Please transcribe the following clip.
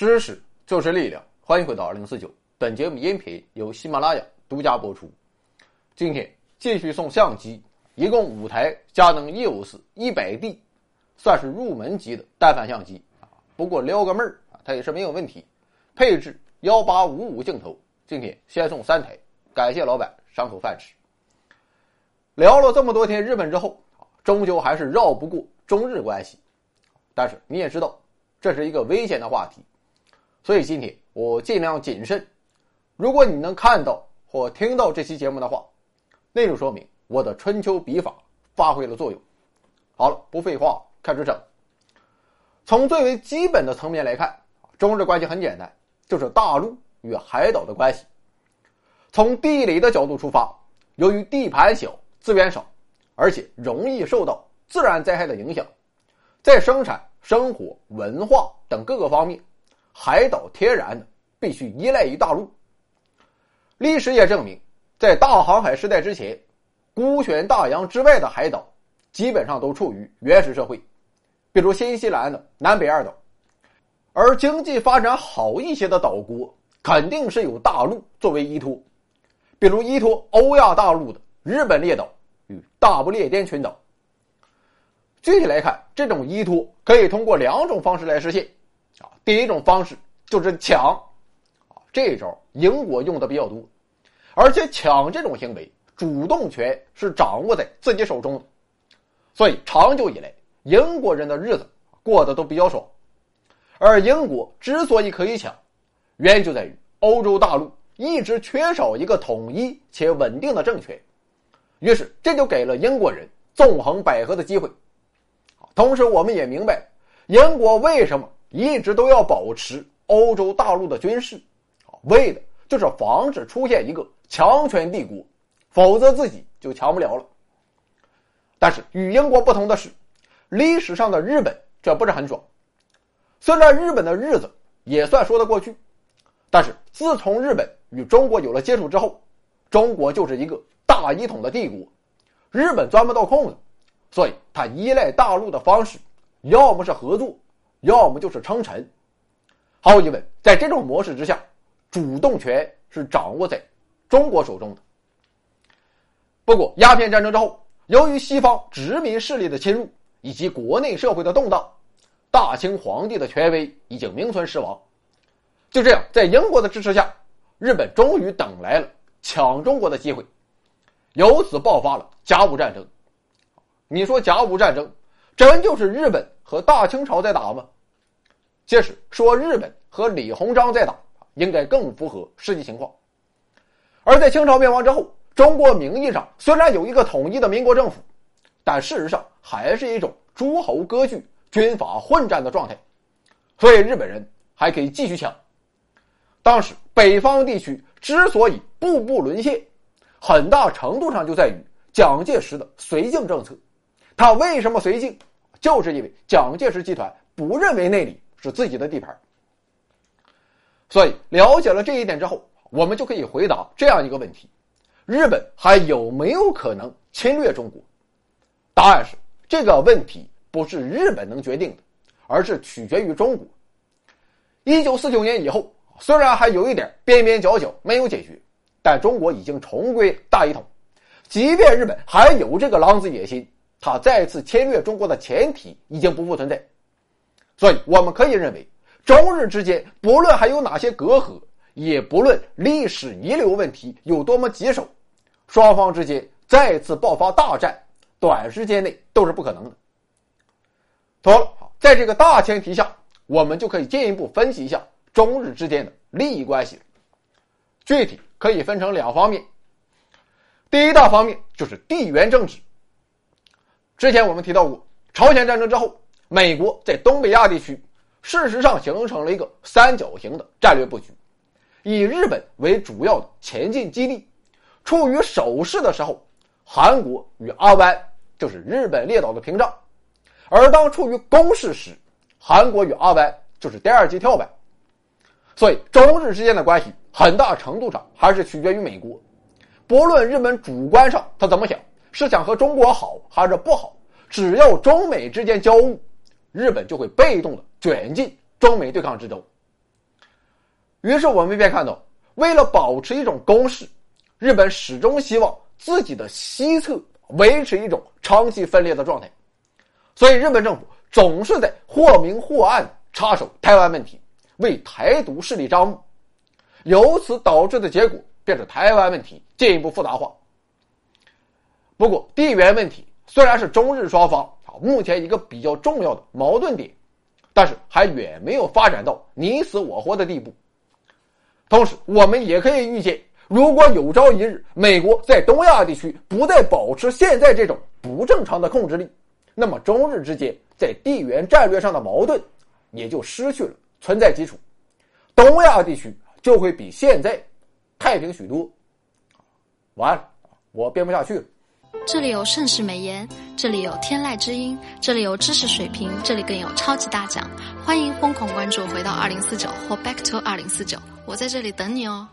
知识就是力量，欢迎回到二零四九。本节目音频由喜马拉雅独家播出。今天继续送相机，一共五台佳能 EOS 一百 D，算是入门级的单反相机啊。不过撩个妹儿啊，它也是没有问题。配置幺八五五镜头，今天先送三台，感谢老板赏口饭吃。聊了这么多天日本之后，终究还是绕不过中日关系。但是你也知道，这是一个危险的话题。所以今天我尽量谨慎。如果你能看到或听到这期节目的话，那就说明我的春秋笔法发挥了作用。好了，不废话，开始整。从最为基本的层面来看，中日关系很简单，就是大陆与海岛的关系。从地理的角度出发，由于地盘小、资源少，而且容易受到自然灾害的影响，在生产、生活、文化等各个方面。海岛天然的必须依赖于大陆。历史也证明，在大航海时代之前，孤悬大洋之外的海岛基本上都处于原始社会，比如新西兰的南北二岛。而经济发展好一些的岛国，肯定是有大陆作为依托，比如依托欧亚大陆的日本列岛与大不列颠群岛。具体来看，这种依托可以通过两种方式来实现。第一种方式就是抢，啊，这一招英国用的比较多，而且抢这种行为主动权是掌握在自己手中的，所以长久以来英国人的日子过得都比较爽。而英国之所以可以抢，原因就在于欧洲大陆一直缺少一个统一且稳定的政权，于是这就给了英国人纵横捭阖的机会。同时，我们也明白英国为什么。一直都要保持欧洲大陆的军事，啊，为的就是防止出现一个强权帝国，否则自己就强不了了。但是与英国不同的是，历史上的日本这不是很爽。虽然日本的日子也算说得过去，但是自从日本与中国有了接触之后，中国就是一个大一统的帝国，日本钻不到空子，所以他依赖大陆的方式，要么是合作。要么就是称臣，毫无疑问，在这种模式之下，主动权是掌握在中国手中的。不过，鸦片战争之后，由于西方殖民势力的侵入以及国内社会的动荡，大清皇帝的权威已经名存实亡。就这样，在英国的支持下，日本终于等来了抢中国的机会，由此爆发了甲午战争。你说甲午战争，真就是日本？和大清朝在打吗？其实说日本和李鸿章在打，应该更符合实际情况。而在清朝灭亡之后，中国名义上虽然有一个统一的民国政府，但事实上还是一种诸侯割据、军阀混战的状态，所以日本人还可以继续抢。当时北方地区之所以步步沦陷，很大程度上就在于蒋介石的绥靖政策。他为什么绥靖？就是因为蒋介石集团不认为那里是自己的地盘，所以了解了这一点之后，我们就可以回答这样一个问题：日本还有没有可能侵略中国？答案是，这个问题不是日本能决定的，而是取决于中国。一九四九年以后，虽然还有一点边边角角没有解决，但中国已经重归大一统。即便日本还有这个狼子野心。他再次侵略中国的前提已经不复存在，所以我们可以认为，中日之间不论还有哪些隔阂，也不论历史遗留问题有多么棘手，双方之间再次爆发大战，短时间内都是不可能的。妥了，在这个大前提下，我们就可以进一步分析一下中日之间的利益关系。具体可以分成两方面，第一大方面就是地缘政治。之前我们提到过，朝鲜战争之后，美国在东北亚地区，事实上形成了一个三角形的战略布局，以日本为主要的前进基地。处于守势的时候，韩国与阿湾就是日本列岛的屏障；而当处于攻势时，韩国与阿湾就是第二级跳板。所以，中日之间的关系很大程度上还是取决于美国。不论日本主观上他怎么想。是想和中国好还是不好？只要中美之间交恶，日本就会被动的卷进中美对抗之中。于是我们便看到，为了保持一种攻势，日本始终希望自己的西侧维持一种长期分裂的状态，所以日本政府总是在或明或暗插手台湾问题，为台独势力张目，由此导致的结果便是台湾问题进一步复杂化。不过，地缘问题虽然是中日双方啊目前一个比较重要的矛盾点，但是还远没有发展到你死我活的地步。同时，我们也可以预见，如果有朝一日美国在东亚地区不再保持现在这种不正常的控制力，那么中日之间在地缘战略上的矛盾也就失去了存在基础，东亚地区就会比现在太平许多。完了，我编不下去了。这里有盛世美颜，这里有天籁之音，这里有知识水平，这里更有超级大奖。欢迎疯狂关注，回到二零四九或 Back to 二零四九，我在这里等你哦。